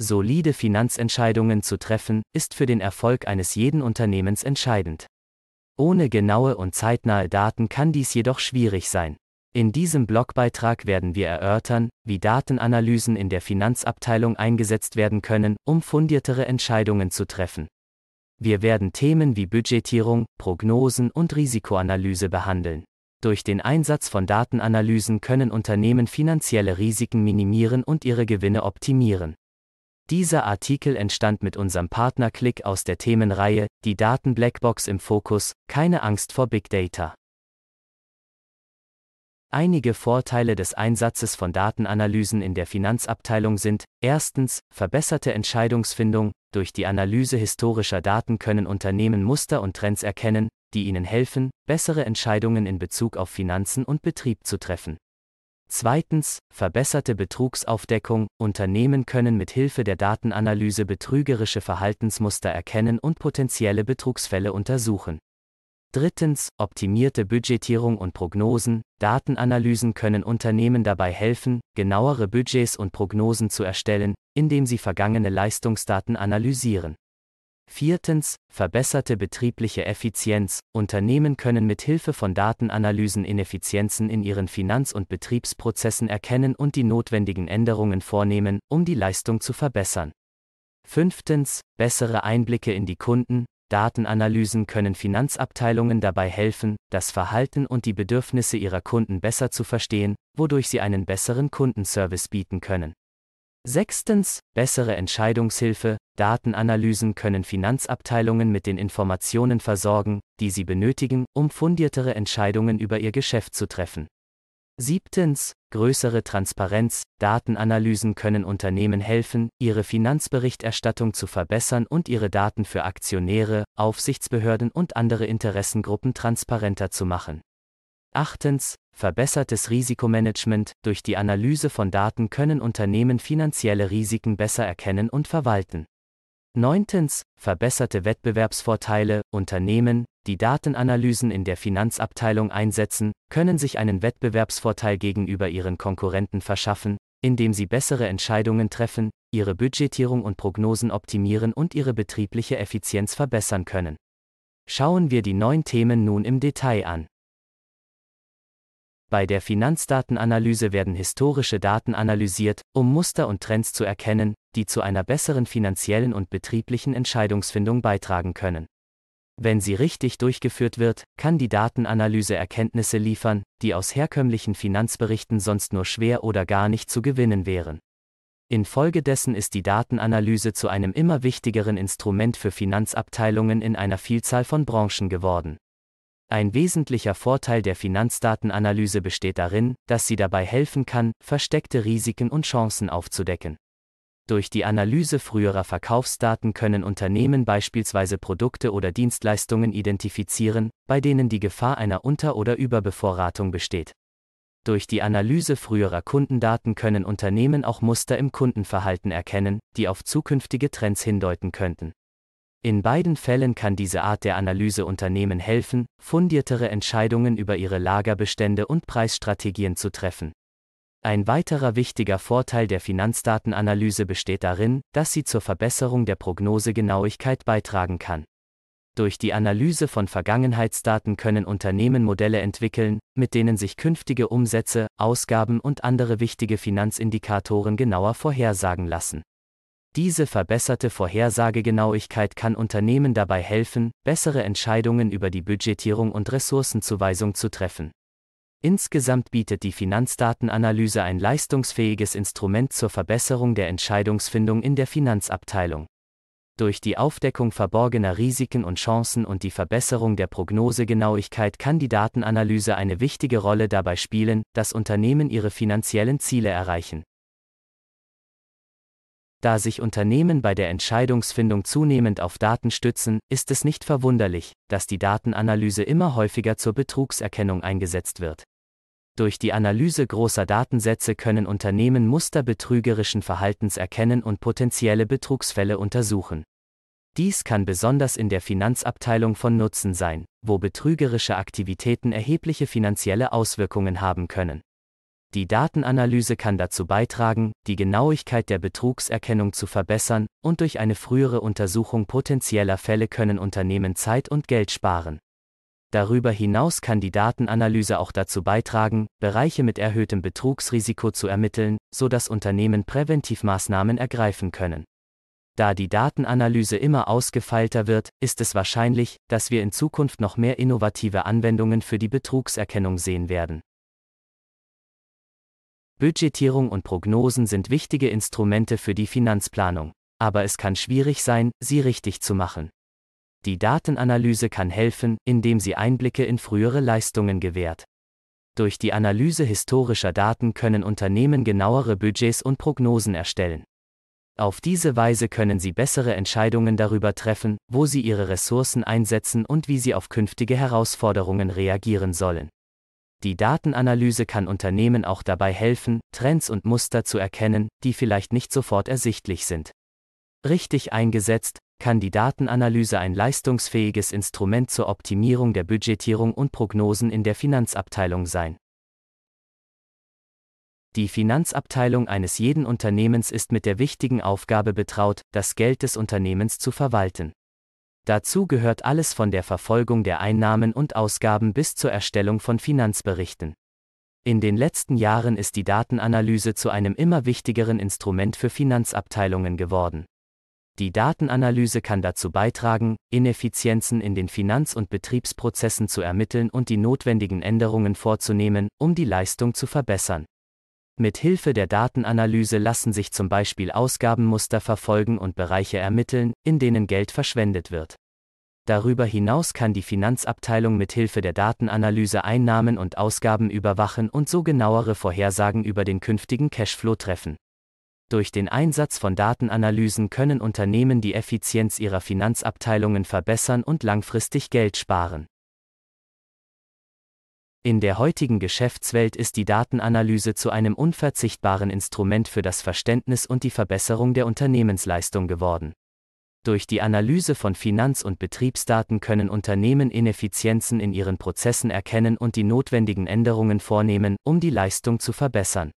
Solide Finanzentscheidungen zu treffen, ist für den Erfolg eines jeden Unternehmens entscheidend. Ohne genaue und zeitnahe Daten kann dies jedoch schwierig sein. In diesem Blogbeitrag werden wir erörtern, wie Datenanalysen in der Finanzabteilung eingesetzt werden können, um fundiertere Entscheidungen zu treffen. Wir werden Themen wie Budgetierung, Prognosen und Risikoanalyse behandeln. Durch den Einsatz von Datenanalysen können Unternehmen finanzielle Risiken minimieren und ihre Gewinne optimieren. Dieser Artikel entstand mit unserem Partner Click aus der Themenreihe Die Daten Blackbox im Fokus, keine Angst vor Big Data. Einige Vorteile des Einsatzes von Datenanalysen in der Finanzabteilung sind, erstens, verbesserte Entscheidungsfindung, durch die Analyse historischer Daten können Unternehmen Muster und Trends erkennen, die ihnen helfen, bessere Entscheidungen in Bezug auf Finanzen und Betrieb zu treffen. Zweitens, verbesserte Betrugsaufdeckung. Unternehmen können mit Hilfe der Datenanalyse betrügerische Verhaltensmuster erkennen und potenzielle Betrugsfälle untersuchen. Drittens, optimierte Budgetierung und Prognosen. Datenanalysen können Unternehmen dabei helfen, genauere Budgets und Prognosen zu erstellen, indem sie vergangene Leistungsdaten analysieren. Viertens, verbesserte betriebliche Effizienz. Unternehmen können mit Hilfe von Datenanalysen Ineffizienzen in ihren Finanz- und Betriebsprozessen erkennen und die notwendigen Änderungen vornehmen, um die Leistung zu verbessern. Fünftens, bessere Einblicke in die Kunden. Datenanalysen können Finanzabteilungen dabei helfen, das Verhalten und die Bedürfnisse ihrer Kunden besser zu verstehen, wodurch sie einen besseren Kundenservice bieten können. Sechstens, bessere Entscheidungshilfe. Datenanalysen können Finanzabteilungen mit den Informationen versorgen, die sie benötigen, um fundiertere Entscheidungen über ihr Geschäft zu treffen. Siebtens, größere Transparenz. Datenanalysen können Unternehmen helfen, ihre Finanzberichterstattung zu verbessern und ihre Daten für Aktionäre, Aufsichtsbehörden und andere Interessengruppen transparenter zu machen. Achtens, verbessertes Risikomanagement. Durch die Analyse von Daten können Unternehmen finanzielle Risiken besser erkennen und verwalten. Neuntens, verbesserte Wettbewerbsvorteile. Unternehmen, die Datenanalysen in der Finanzabteilung einsetzen, können sich einen Wettbewerbsvorteil gegenüber ihren Konkurrenten verschaffen, indem sie bessere Entscheidungen treffen, ihre Budgetierung und Prognosen optimieren und ihre betriebliche Effizienz verbessern können. Schauen wir die neun Themen nun im Detail an. Bei der Finanzdatenanalyse werden historische Daten analysiert, um Muster und Trends zu erkennen, die zu einer besseren finanziellen und betrieblichen Entscheidungsfindung beitragen können. Wenn sie richtig durchgeführt wird, kann die Datenanalyse Erkenntnisse liefern, die aus herkömmlichen Finanzberichten sonst nur schwer oder gar nicht zu gewinnen wären. Infolgedessen ist die Datenanalyse zu einem immer wichtigeren Instrument für Finanzabteilungen in einer Vielzahl von Branchen geworden. Ein wesentlicher Vorteil der Finanzdatenanalyse besteht darin, dass sie dabei helfen kann, versteckte Risiken und Chancen aufzudecken. Durch die Analyse früherer Verkaufsdaten können Unternehmen beispielsweise Produkte oder Dienstleistungen identifizieren, bei denen die Gefahr einer Unter- oder Überbevorratung besteht. Durch die Analyse früherer Kundendaten können Unternehmen auch Muster im Kundenverhalten erkennen, die auf zukünftige Trends hindeuten könnten. In beiden Fällen kann diese Art der Analyse Unternehmen helfen, fundiertere Entscheidungen über ihre Lagerbestände und Preisstrategien zu treffen. Ein weiterer wichtiger Vorteil der Finanzdatenanalyse besteht darin, dass sie zur Verbesserung der Prognosegenauigkeit beitragen kann. Durch die Analyse von Vergangenheitsdaten können Unternehmen Modelle entwickeln, mit denen sich künftige Umsätze, Ausgaben und andere wichtige Finanzindikatoren genauer vorhersagen lassen. Diese verbesserte Vorhersagegenauigkeit kann Unternehmen dabei helfen, bessere Entscheidungen über die Budgetierung und Ressourcenzuweisung zu treffen. Insgesamt bietet die Finanzdatenanalyse ein leistungsfähiges Instrument zur Verbesserung der Entscheidungsfindung in der Finanzabteilung. Durch die Aufdeckung verborgener Risiken und Chancen und die Verbesserung der Prognosegenauigkeit kann die Datenanalyse eine wichtige Rolle dabei spielen, dass Unternehmen ihre finanziellen Ziele erreichen. Da sich Unternehmen bei der Entscheidungsfindung zunehmend auf Daten stützen, ist es nicht verwunderlich, dass die Datenanalyse immer häufiger zur Betrugserkennung eingesetzt wird. Durch die Analyse großer Datensätze können Unternehmen Muster betrügerischen Verhaltens erkennen und potenzielle Betrugsfälle untersuchen. Dies kann besonders in der Finanzabteilung von Nutzen sein, wo betrügerische Aktivitäten erhebliche finanzielle Auswirkungen haben können. Die Datenanalyse kann dazu beitragen, die Genauigkeit der Betrugserkennung zu verbessern, und durch eine frühere Untersuchung potenzieller Fälle können Unternehmen Zeit und Geld sparen. Darüber hinaus kann die Datenanalyse auch dazu beitragen, Bereiche mit erhöhtem Betrugsrisiko zu ermitteln, so dass Unternehmen Präventivmaßnahmen ergreifen können. Da die Datenanalyse immer ausgefeilter wird, ist es wahrscheinlich, dass wir in Zukunft noch mehr innovative Anwendungen für die Betrugserkennung sehen werden. Budgetierung und Prognosen sind wichtige Instrumente für die Finanzplanung, aber es kann schwierig sein, sie richtig zu machen. Die Datenanalyse kann helfen, indem sie Einblicke in frühere Leistungen gewährt. Durch die Analyse historischer Daten können Unternehmen genauere Budgets und Prognosen erstellen. Auf diese Weise können sie bessere Entscheidungen darüber treffen, wo sie ihre Ressourcen einsetzen und wie sie auf künftige Herausforderungen reagieren sollen. Die Datenanalyse kann Unternehmen auch dabei helfen, Trends und Muster zu erkennen, die vielleicht nicht sofort ersichtlich sind. Richtig eingesetzt, kann die Datenanalyse ein leistungsfähiges Instrument zur Optimierung der Budgetierung und Prognosen in der Finanzabteilung sein. Die Finanzabteilung eines jeden Unternehmens ist mit der wichtigen Aufgabe betraut, das Geld des Unternehmens zu verwalten. Dazu gehört alles von der Verfolgung der Einnahmen und Ausgaben bis zur Erstellung von Finanzberichten. In den letzten Jahren ist die Datenanalyse zu einem immer wichtigeren Instrument für Finanzabteilungen geworden. Die Datenanalyse kann dazu beitragen, Ineffizienzen in den Finanz- und Betriebsprozessen zu ermitteln und die notwendigen Änderungen vorzunehmen, um die Leistung zu verbessern. Mit Hilfe der Datenanalyse lassen sich zum Beispiel Ausgabenmuster verfolgen und Bereiche ermitteln, in denen Geld verschwendet wird. Darüber hinaus kann die Finanzabteilung mit Hilfe der Datenanalyse Einnahmen und Ausgaben überwachen und so genauere Vorhersagen über den künftigen Cashflow treffen. Durch den Einsatz von Datenanalysen können Unternehmen die Effizienz ihrer Finanzabteilungen verbessern und langfristig Geld sparen. In der heutigen Geschäftswelt ist die Datenanalyse zu einem unverzichtbaren Instrument für das Verständnis und die Verbesserung der Unternehmensleistung geworden. Durch die Analyse von Finanz- und Betriebsdaten können Unternehmen Ineffizienzen in ihren Prozessen erkennen und die notwendigen Änderungen vornehmen, um die Leistung zu verbessern.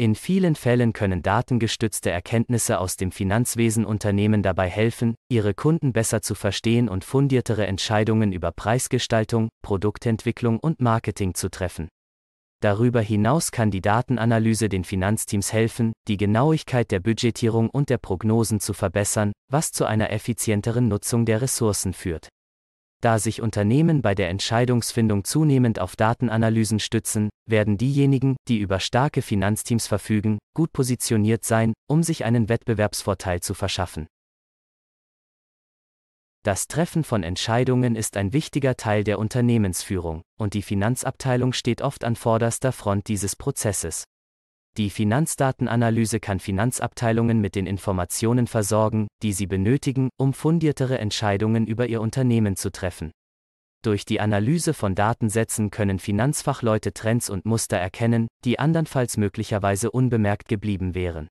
In vielen Fällen können datengestützte Erkenntnisse aus dem Finanzwesen Unternehmen dabei helfen, ihre Kunden besser zu verstehen und fundiertere Entscheidungen über Preisgestaltung, Produktentwicklung und Marketing zu treffen. Darüber hinaus kann die Datenanalyse den Finanzteams helfen, die Genauigkeit der Budgetierung und der Prognosen zu verbessern, was zu einer effizienteren Nutzung der Ressourcen führt. Da sich Unternehmen bei der Entscheidungsfindung zunehmend auf Datenanalysen stützen, werden diejenigen, die über starke Finanzteams verfügen, gut positioniert sein, um sich einen Wettbewerbsvorteil zu verschaffen. Das Treffen von Entscheidungen ist ein wichtiger Teil der Unternehmensführung, und die Finanzabteilung steht oft an vorderster Front dieses Prozesses. Die Finanzdatenanalyse kann Finanzabteilungen mit den Informationen versorgen, die sie benötigen, um fundiertere Entscheidungen über ihr Unternehmen zu treffen. Durch die Analyse von Datensätzen können Finanzfachleute Trends und Muster erkennen, die andernfalls möglicherweise unbemerkt geblieben wären.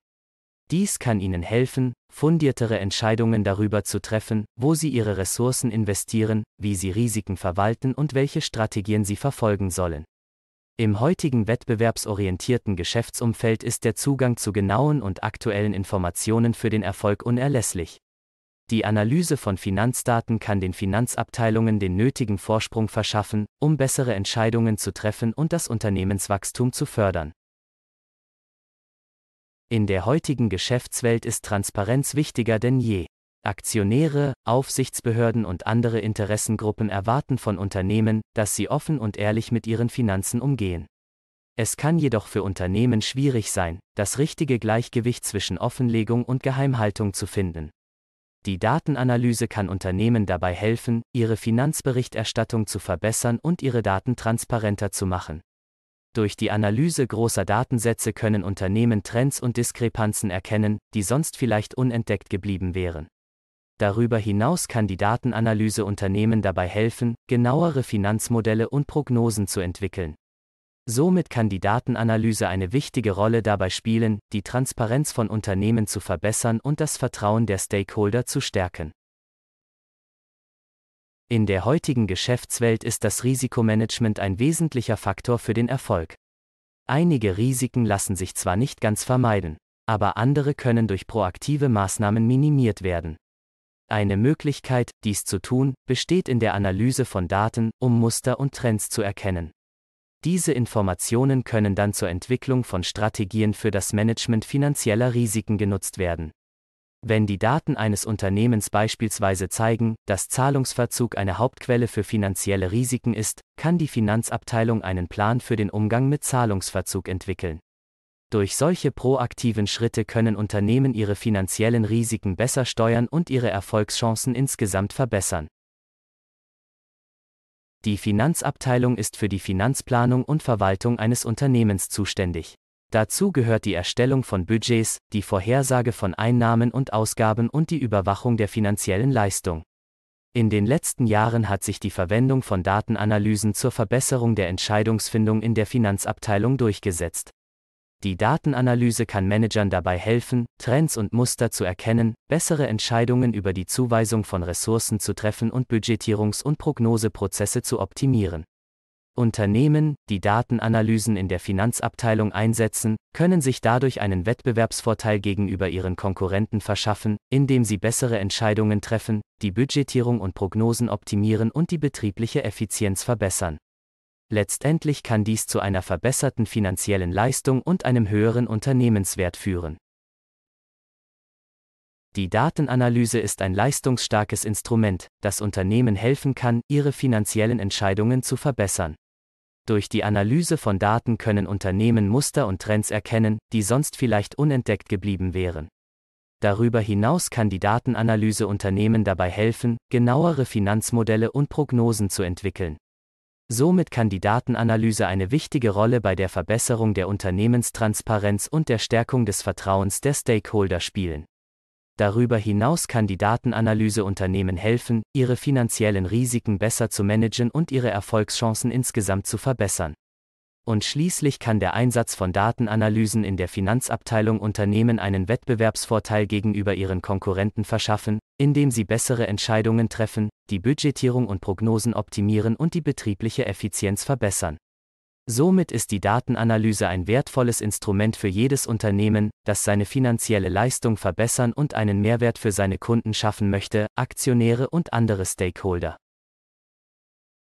Dies kann ihnen helfen, fundiertere Entscheidungen darüber zu treffen, wo sie ihre Ressourcen investieren, wie sie Risiken verwalten und welche Strategien sie verfolgen sollen. Im heutigen wettbewerbsorientierten Geschäftsumfeld ist der Zugang zu genauen und aktuellen Informationen für den Erfolg unerlässlich. Die Analyse von Finanzdaten kann den Finanzabteilungen den nötigen Vorsprung verschaffen, um bessere Entscheidungen zu treffen und das Unternehmenswachstum zu fördern. In der heutigen Geschäftswelt ist Transparenz wichtiger denn je. Aktionäre, Aufsichtsbehörden und andere Interessengruppen erwarten von Unternehmen, dass sie offen und ehrlich mit ihren Finanzen umgehen. Es kann jedoch für Unternehmen schwierig sein, das richtige Gleichgewicht zwischen Offenlegung und Geheimhaltung zu finden. Die Datenanalyse kann Unternehmen dabei helfen, ihre Finanzberichterstattung zu verbessern und ihre Daten transparenter zu machen. Durch die Analyse großer Datensätze können Unternehmen Trends und Diskrepanzen erkennen, die sonst vielleicht unentdeckt geblieben wären. Darüber hinaus kann die Datenanalyse Unternehmen dabei helfen, genauere Finanzmodelle und Prognosen zu entwickeln. Somit kann die Datenanalyse eine wichtige Rolle dabei spielen, die Transparenz von Unternehmen zu verbessern und das Vertrauen der Stakeholder zu stärken. In der heutigen Geschäftswelt ist das Risikomanagement ein wesentlicher Faktor für den Erfolg. Einige Risiken lassen sich zwar nicht ganz vermeiden, aber andere können durch proaktive Maßnahmen minimiert werden. Eine Möglichkeit, dies zu tun, besteht in der Analyse von Daten, um Muster und Trends zu erkennen. Diese Informationen können dann zur Entwicklung von Strategien für das Management finanzieller Risiken genutzt werden. Wenn die Daten eines Unternehmens beispielsweise zeigen, dass Zahlungsverzug eine Hauptquelle für finanzielle Risiken ist, kann die Finanzabteilung einen Plan für den Umgang mit Zahlungsverzug entwickeln. Durch solche proaktiven Schritte können Unternehmen ihre finanziellen Risiken besser steuern und ihre Erfolgschancen insgesamt verbessern. Die Finanzabteilung ist für die Finanzplanung und Verwaltung eines Unternehmens zuständig. Dazu gehört die Erstellung von Budgets, die Vorhersage von Einnahmen und Ausgaben und die Überwachung der finanziellen Leistung. In den letzten Jahren hat sich die Verwendung von Datenanalysen zur Verbesserung der Entscheidungsfindung in der Finanzabteilung durchgesetzt. Die Datenanalyse kann Managern dabei helfen, Trends und Muster zu erkennen, bessere Entscheidungen über die Zuweisung von Ressourcen zu treffen und Budgetierungs- und Prognoseprozesse zu optimieren. Unternehmen, die Datenanalysen in der Finanzabteilung einsetzen, können sich dadurch einen Wettbewerbsvorteil gegenüber ihren Konkurrenten verschaffen, indem sie bessere Entscheidungen treffen, die Budgetierung und Prognosen optimieren und die betriebliche Effizienz verbessern. Letztendlich kann dies zu einer verbesserten finanziellen Leistung und einem höheren Unternehmenswert führen. Die Datenanalyse ist ein leistungsstarkes Instrument, das Unternehmen helfen kann, ihre finanziellen Entscheidungen zu verbessern. Durch die Analyse von Daten können Unternehmen Muster und Trends erkennen, die sonst vielleicht unentdeckt geblieben wären. Darüber hinaus kann die Datenanalyse Unternehmen dabei helfen, genauere Finanzmodelle und Prognosen zu entwickeln. Somit kann die Datenanalyse eine wichtige Rolle bei der Verbesserung der Unternehmenstransparenz und der Stärkung des Vertrauens der Stakeholder spielen. Darüber hinaus kann die Datenanalyse Unternehmen helfen, ihre finanziellen Risiken besser zu managen und ihre Erfolgschancen insgesamt zu verbessern. Und schließlich kann der Einsatz von Datenanalysen in der Finanzabteilung Unternehmen einen Wettbewerbsvorteil gegenüber ihren Konkurrenten verschaffen, indem sie bessere Entscheidungen treffen, die Budgetierung und Prognosen optimieren und die betriebliche Effizienz verbessern. Somit ist die Datenanalyse ein wertvolles Instrument für jedes Unternehmen, das seine finanzielle Leistung verbessern und einen Mehrwert für seine Kunden schaffen möchte, Aktionäre und andere Stakeholder.